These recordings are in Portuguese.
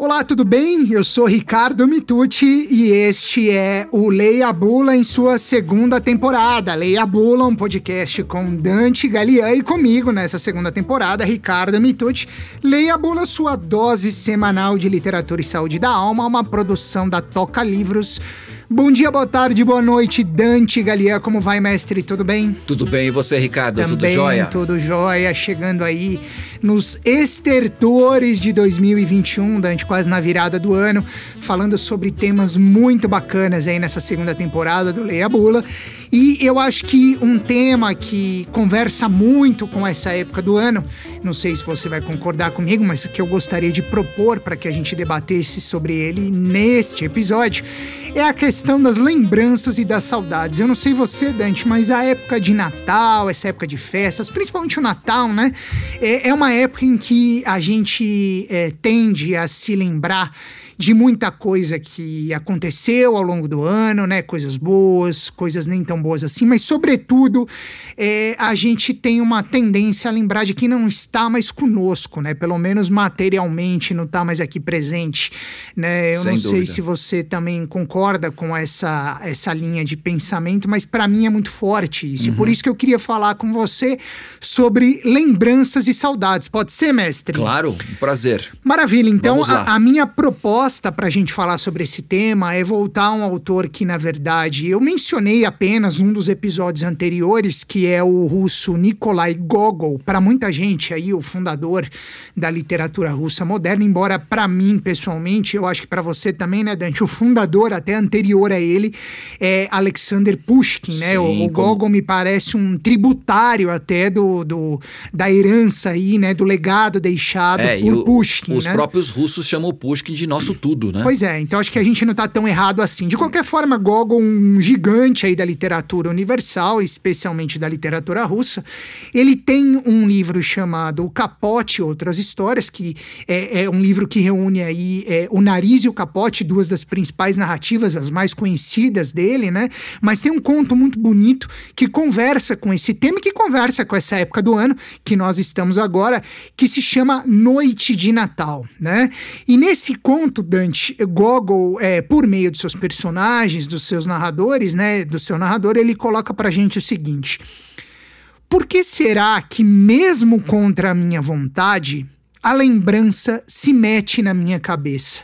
Olá, tudo bem? Eu sou Ricardo Mitucci e este é o Leia Bula em sua segunda temporada. Leia Bula, um podcast com Dante Galian e comigo nessa segunda temporada, Ricardo Mitucci. Leia Bula, sua dose semanal de literatura e saúde da alma, uma produção da Toca Livros. Bom dia, boa tarde, boa noite, Dante Galian. Como vai, mestre? Tudo bem? Tudo bem, e você, Ricardo? Também, tudo jóia? Tudo jóia. Chegando aí nos estertores de 2021, Dante, quase na virada do ano, falando sobre temas muito bacanas aí nessa segunda temporada do Leia Bula. E eu acho que um tema que conversa muito com essa época do ano, não sei se você vai concordar comigo, mas que eu gostaria de propor para que a gente debatesse sobre ele neste episódio, é a questão das lembranças e das saudades. Eu não sei você, Dante, mas a época de Natal, essa época de festas, principalmente o Natal, né? É, é uma época em que a gente é, tende a se lembrar de muita coisa que aconteceu ao longo do ano, né? Coisas boas, coisas nem tão boas assim, mas sobretudo é, a gente tem uma tendência a lembrar de quem não está mais conosco, né? Pelo menos materialmente não está mais aqui presente, né? Eu Sem não sei dúvida. se você também concorda com essa, essa linha de pensamento, mas para mim é muito forte isso. E por isso que eu queria falar com você sobre lembranças e saudades. Pode ser, mestre? Claro, um prazer. Maravilha. Então, a, a minha proposta para a gente falar sobre esse tema é voltar a um autor que, na verdade, eu mencionei apenas num dos episódios anteriores, que é o russo Nikolai Gogol. Para muita gente aí, o fundador da literatura russa moderna, embora para mim, pessoalmente, eu acho que para você também, né, Dante, o fundador até anterior a ele é Alexander Pushkin, né? Sim, o, o como- Gogol me parece um tributário até do, do da herança aí, né, do legado deixado É, por o- Pushkin, os né? próprios russos chamam o Pushkin de nosso tudo, né? Pois é, então acho que a gente não tá tão errado assim. De qualquer forma, Gogol, um gigante aí da literatura universal, especialmente da literatura russa, ele tem um livro chamado O Capote e Outras Histórias, que é, é um livro que reúne aí é, O Nariz e o Capote, duas das principais narrativas, as mais conhecidas dele, né? Mas tem um conto muito bonito que conversa com esse tema e que conversa com essa época do ano que nós estamos agora, que se chama Noite de Natal, né? E nesse conto, Dante, Gogol, é, por meio de seus personagens, dos seus narradores, né, do seu narrador, ele coloca pra gente o seguinte: Por que será que mesmo contra a minha vontade, a lembrança se mete na minha cabeça?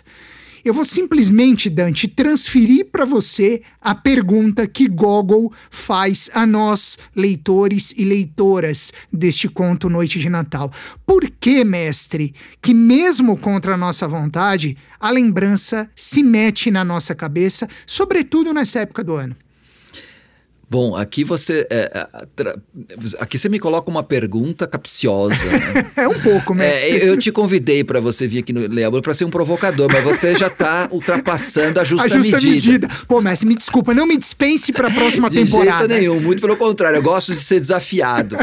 Eu vou simplesmente, Dante, transferir para você a pergunta que Gogol faz a nós, leitores e leitoras deste conto Noite de Natal. Por que, mestre, que mesmo contra a nossa vontade, a lembrança se mete na nossa cabeça, sobretudo nessa época do ano? Bom, aqui você. é, é, aqui você me coloca uma pergunta capciosa. né? É um pouco, mestre. É, eu te convidei para você vir aqui no Leabro para ser um provocador, mas você já tá ultrapassando a justa, a justa medida. medida. Pô, mestre, me desculpa, não me dispense para a próxima De temporada. jeito nenhum, muito pelo contrário, eu gosto de ser desafiado.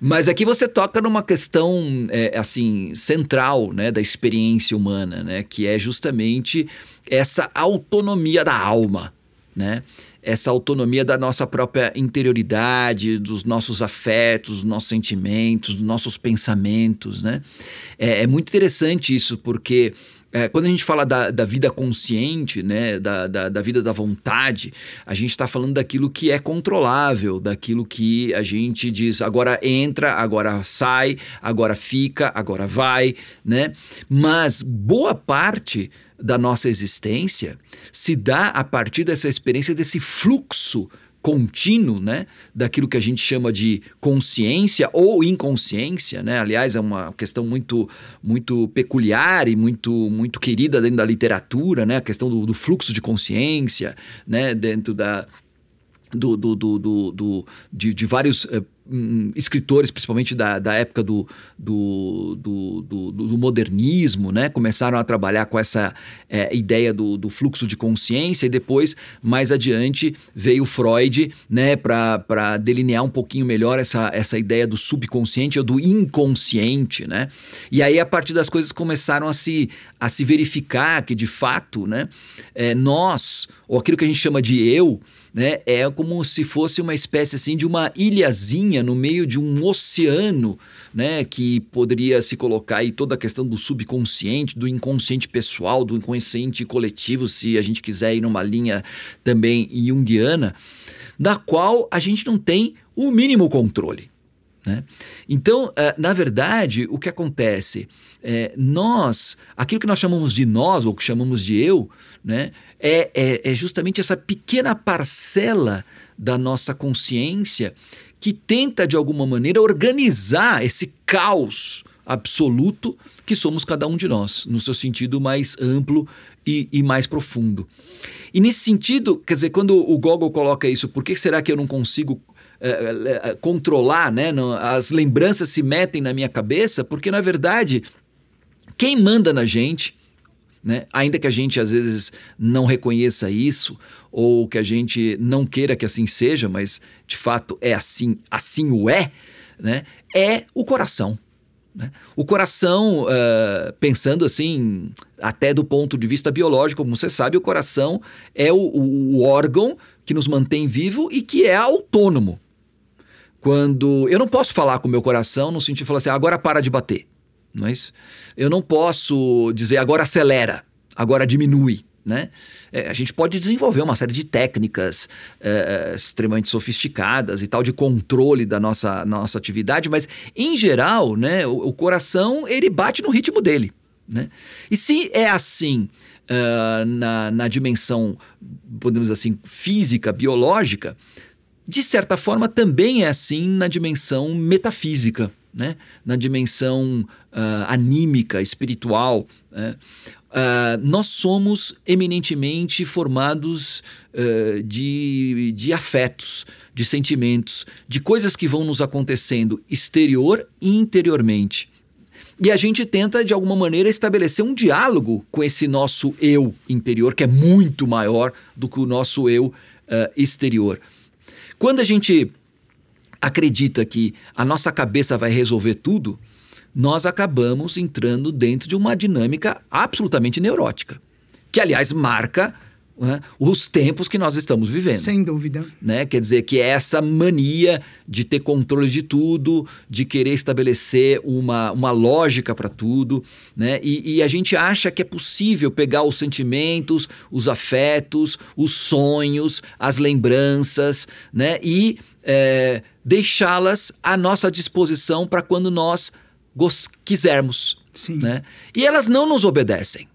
Mas aqui você toca numa questão, é, assim, central, né, da experiência humana, né, que é justamente essa autonomia da alma, né? Essa autonomia da nossa própria interioridade, dos nossos afetos, dos nossos sentimentos, dos nossos pensamentos, né? É, é muito interessante isso, porque é, quando a gente fala da, da vida consciente, né, da, da, da vida da vontade, a gente está falando daquilo que é controlável, daquilo que a gente diz agora entra, agora sai, agora fica, agora vai, né? Mas boa parte da nossa existência se dá a partir dessa experiência desse fluxo contínuo, né, daquilo que a gente chama de consciência ou inconsciência, né? Aliás, é uma questão muito muito peculiar e muito muito querida dentro da literatura, né? A questão do, do fluxo de consciência, né? Dentro da do, do, do, do, de, de vários eh, escritores, principalmente da, da época do, do, do, do, do modernismo, né? Começaram a trabalhar com essa eh, ideia do, do fluxo de consciência e depois, mais adiante, veio Freud, né? Para delinear um pouquinho melhor essa, essa ideia do subconsciente ou do inconsciente, né? E aí, a partir das coisas começaram a se, a se verificar que, de fato, né? eh, nós, ou aquilo que a gente chama de eu, né, é como se fosse uma espécie assim de uma ilhazinha no meio de um oceano, né, que poderia se colocar aí toda a questão do subconsciente, do inconsciente pessoal, do inconsciente coletivo, se a gente quiser ir numa linha também junguiana, da qual a gente não tem o mínimo controle. Né? Então, eh, na verdade, o que acontece? É, nós, aquilo que nós chamamos de nós, ou que chamamos de eu, né, é, é, é justamente essa pequena parcela da nossa consciência que tenta, de alguma maneira, organizar esse caos absoluto que somos cada um de nós, no seu sentido mais amplo e, e, mais profundo. E nesse sentido, quer dizer, quando o Gogol coloca isso, por que será que eu não consigo é, é, controlar, né? as lembranças se metem na minha cabeça, porque na verdade, quem manda na gente, né? ainda que a gente às vezes não reconheça isso, ou que a gente não queira que assim seja, mas de fato é assim, assim o é, né? é o coração. Né? O coração, uh, pensando assim, até do ponto de vista biológico, como você sabe, o coração é o, o, órgão que nos mantém vivo e que é autônomo. Quando eu não posso falar com o meu coração no sentido de falar assim, agora para de bater. Mas eu não posso dizer agora acelera, agora diminui. Né? É, a gente pode desenvolver uma série de técnicas é, extremamente sofisticadas e tal de controle da nossa, nossa atividade, mas em geral, né, o, o coração ele bate no ritmo dele. Né? E se é assim uh, na, na dimensão, podemos dizer assim, física, biológica, de certa forma, também é assim na dimensão metafísica, né? na dimensão uh, anímica, espiritual. Né? Uh, nós somos eminentemente formados uh, de, de afetos, de sentimentos, de coisas que vão nos acontecendo exterior e interiormente. E a gente tenta, de alguma maneira, estabelecer um diálogo com esse nosso eu interior, que é muito maior do que o nosso eu exterior. Quando a gente acredita que a nossa cabeça vai resolver tudo, nós acabamos entrando dentro de uma dinâmica absolutamente neurótica, que aliás marca né, os tempos que nós estamos vivendo. Sem dúvida. Né? Quer dizer que é essa mania de ter controle de tudo, de querer estabelecer uma, uma lógica para tudo, né? E, e, a gente acha que é possível pegar os sentimentos, os afetos, os sonhos, as lembranças, né? E é, deixá-las à nossa disposição para quando nós quisermos. Sim. Né? E elas não nos obedecem.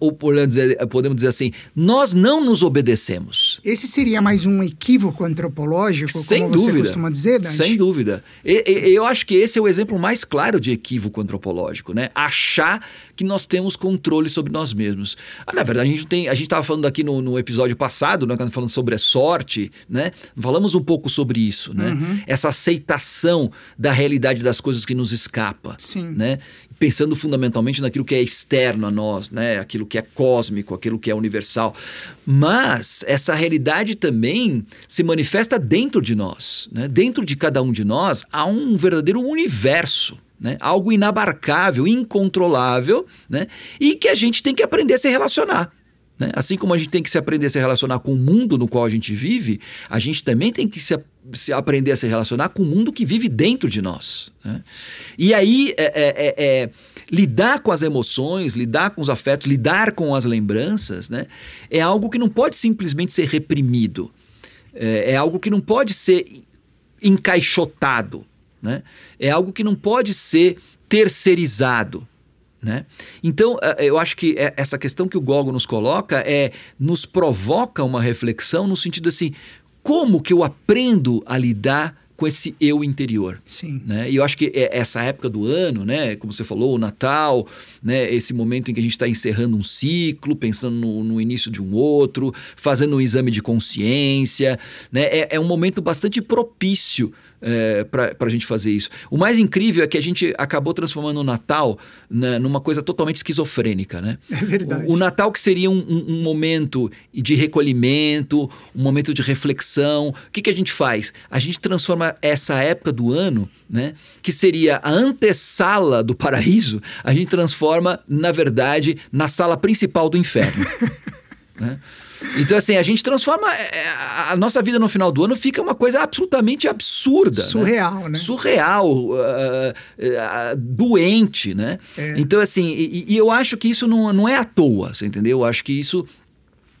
Ou podemos dizer, podemos dizer assim, nós não nos obedecemos. Esse seria mais um equívoco antropológico, Sem como dúvida. você costuma dizer, Dante? Sem dúvida. E, e, eu acho que esse é o exemplo mais claro de equívoco antropológico, né? Achar que nós temos controle sobre nós mesmos. Ah, na verdade, a gente tem, a gente estava falando aqui no, no, episódio passado, né, falando sobre a sorte, né? Falamos um pouco sobre isso, né? Uhum. Essa aceitação da realidade das coisas que nos escapa, Sim. né? pensando fundamentalmente naquilo que é externo a nós, né? aquilo que é cósmico, aquilo que é universal. Mas essa realidade também se manifesta dentro de nós. Né? Dentro de cada um de nós há um verdadeiro universo. Né? Algo inabarcável, incontrolável, né? e que a gente tem que aprender a se relacionar. Né? Assim como a gente tem que se aprender a se relacionar com o mundo no qual a gente vive, a gente também tem que se, se aprender a se relacionar com o mundo que vive dentro de nós. Né? E aí, é, é, é, é, lidar com as emoções, lidar com os afetos, lidar com as lembranças, né? é algo que não pode simplesmente ser reprimido. É, é algo que não pode ser encaixotado. Né? É algo que não pode ser terceirizado. Né? Então, eh, eu acho que eh, essa questão que o Gogo nos coloca é nos provoca uma reflexão no sentido assim, como que eu aprendo a lidar com esse eu interior. Sim. Né? E eu acho que é essa época do ano, né, como você falou, o Natal, né, esse momento em que a gente está encerrando um ciclo, pensando no, no, início de um outro, fazendo um exame de consciência, né, é, é um momento bastante propício é, para a gente fazer isso. O mais incrível é que a gente acabou transformando o Natal né, numa coisa totalmente esquizofrênica, né? É verdade. O, o Natal que seria um, um, um, momento de recolhimento, um momento de reflexão. O que, que a gente faz? A gente transforma essa época do ano, né, que seria a antessala do paraíso, a gente transforma, na verdade, na sala principal do inferno. Né? Então, assim, a gente transforma. É, a nossa vida no final do ano fica uma coisa absolutamente absurda. Né? Surreal, né? né? Surreal, uh, uh, doente, né? É. Então, assim, e, e, eu acho que isso não, não é à toa, você entendeu? Eu acho que isso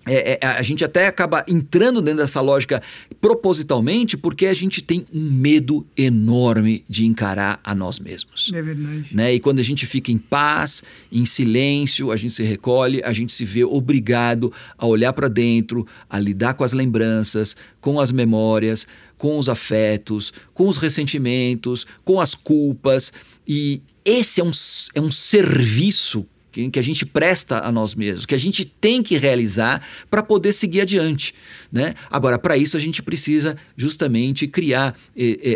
é, é, a gente até acaba entrando dentro dessa lógica propositalmente porque a gente tem um medo enorme de encarar a nós mesmos. É verdade. Né? E quando a gente fica em paz, em silêncio, a gente se recolhe, a gente se vê obrigado a olhar para dentro, a lidar com as lembranças, com as memórias, com os afetos, com os ressentimentos, com as culpas. E esse é um, é um serviço que, que a gente presta a nós mesmos, que a gente tem que realizar para poder seguir adiante. Né? Agora, para isso, a gente precisa justamente criar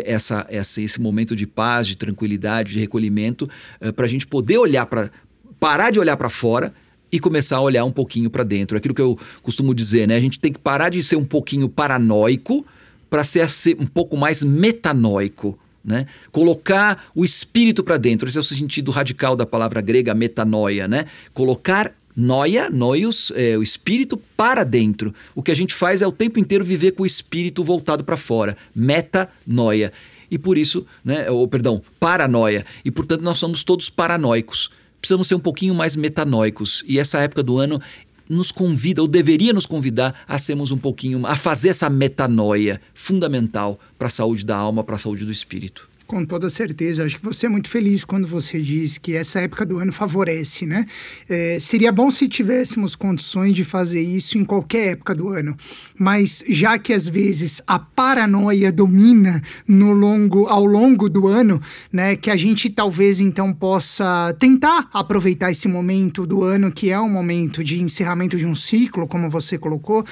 essa, essa, esse momento de paz, de tranquilidade, de recolhimento, eh, para a gente poder olhar para. parar de olhar para fora e começar a olhar um pouquinho para dentro. Aquilo que eu costumo dizer, né? A gente tem que parar de ser um pouquinho paranoico para ser, ser um pouco mais metanoico. Né? Colocar o espírito para dentro, esse é o sentido radical da palavra grega metanoia, né? Colocar noia, noios, é, o espírito para dentro. O que a gente faz é o tempo inteiro viver com o espírito voltado para fora, metanoia. E por isso, né, ou perdão, paranoia. E portanto nós somos todos paranoicos. Precisamos ser um pouquinho mais metanoicos. E essa época do ano nos convida, ou deveria nos convidar a sermos um pouquinho, a fazer essa metanoia fundamental para a saúde da alma, para a saúde do espírito. Com toda certeza. Acho que você é muito feliz quando você diz que essa época do ano favorece, né? É, seria bom se tivéssemos condições de fazer isso em qualquer época do ano. Mas já que às vezes a paranoia domina no longo, ao longo do ano, né? Que a gente talvez então possa tentar aproveitar esse momento do ano, que é um momento de encerramento de um ciclo, como você colocou,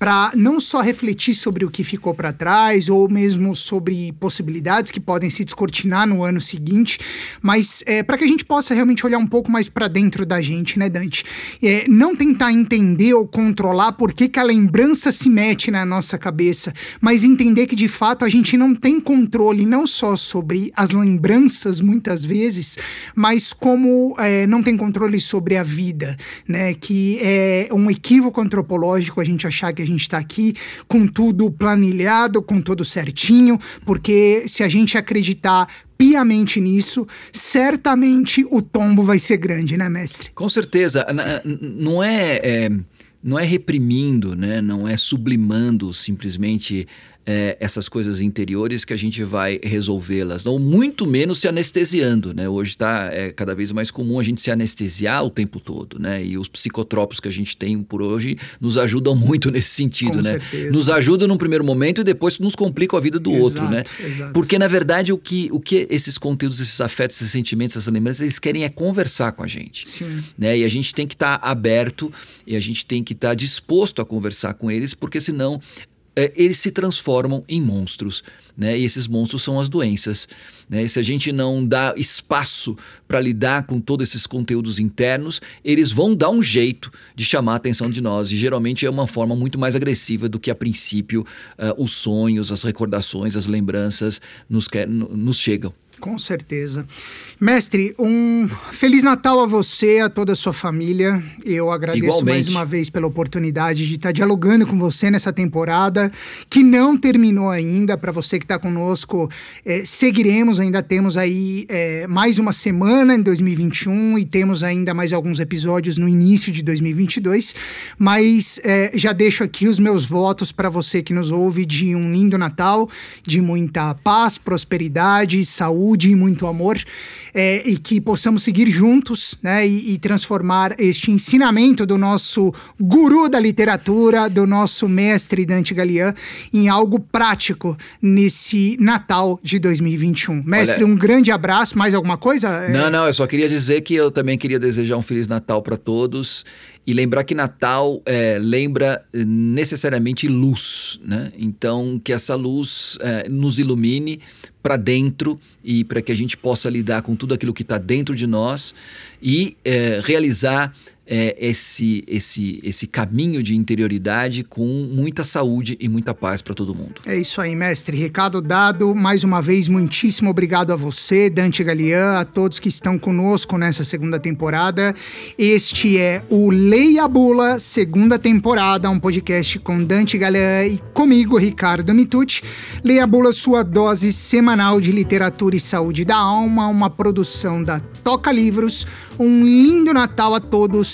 para não só refletir sobre o que ficou para trás, ou mesmo sobre possibilidades que podem se descortinar no ano seguinte, mas é, para que a gente possa realmente olhar um pouco mais para dentro da gente, né, Dante? É, não tentar entender ou controlar por que, que a lembrança se mete na nossa cabeça, mas entender que de fato a gente não tem controle não só sobre as lembranças muitas vezes, mas como é, não tem controle sobre a vida, né? Que é um equívoco antropológico a gente achar que a gente está aqui com tudo planilhado, com tudo certinho, porque se a gente acredita acreditar piamente nisso, certamente o tombo vai ser grande, né, mestre? Com certeza. Não é, é não é reprimindo, né? não é sublimando simplesmente é, essas coisas interiores que a gente vai resolvê-las, não muito menos se anestesiando, né? Hoje está é, cada vez mais comum a gente se anestesiar o tempo todo, né? E os psicotrópicos que a gente tem por hoje nos ajudam muito nesse sentido, Com né? Certeza. Nos ajudam num primeiro momento e depois nos complicam a vida do exato, outro, né? Exato. Porque na verdade o que, o que esses conteúdos, esses afetos, esses sentimentos, essas lembranças, eles querem é conversar com a gente, Sim. né? E a gente tem que estar tá aberto e a gente tem que estar tá disposto a conversar com eles, porque senão é, eles se transformam em monstros, né? E esses monstros são as doenças, né? Se a gente não dá espaço para lidar com todos esses conteúdos internos, eles vão dar um jeito de chamar a atenção de nós e geralmente é uma forma muito mais agressiva do que a princípio uh, os sonhos, as recordações, as lembranças nos, quer, nos chegam. Com certeza. Mestre, um Feliz Natal a você, a toda a sua família. Eu agradeço Igualmente. mais uma vez pela oportunidade de estar dialogando com você nessa temporada, que não terminou ainda. Para você que está conosco, é, seguiremos, ainda temos aí é, mais uma semana em 2021 e temos ainda mais alguns episódios no início de 2022. Mas é, já deixo aqui os meus votos para você que nos ouve de um lindo Natal, de muita paz, prosperidade, saúde e muito amor é, e que possamos seguir juntos né, e, e, transformar este ensinamento do nosso guru da literatura, do nosso mestre Dante Galian, em algo prático nesse Natal de 2021. Mestre, Olha, um grande abraço. Mais alguma coisa? É. Não, não, eu só queria dizer que eu também queria desejar um Feliz Natal para todos e lembrar que Natal é, lembra necessariamente luz, né? Então, que essa luz é, nos ilumine para dentro e para que a gente possa lidar com tudo aquilo que está dentro de nós e é, realizar é, esse, esse, esse caminho de interioridade com muita saúde e muita paz para todo mundo. É isso aí, mestre. Recado dado. Mais uma vez, muitíssimo obrigado a você, Dante Galian, a todos que estão conosco nessa segunda temporada. Este é o Leia Bula, segunda temporada, um podcast com Dante Galian e comigo, Ricardo Mitucci. Leia Bula, sua dose semanal de literatura e saúde da alma, uma produção da Toca Livros. Um lindo Natal a todos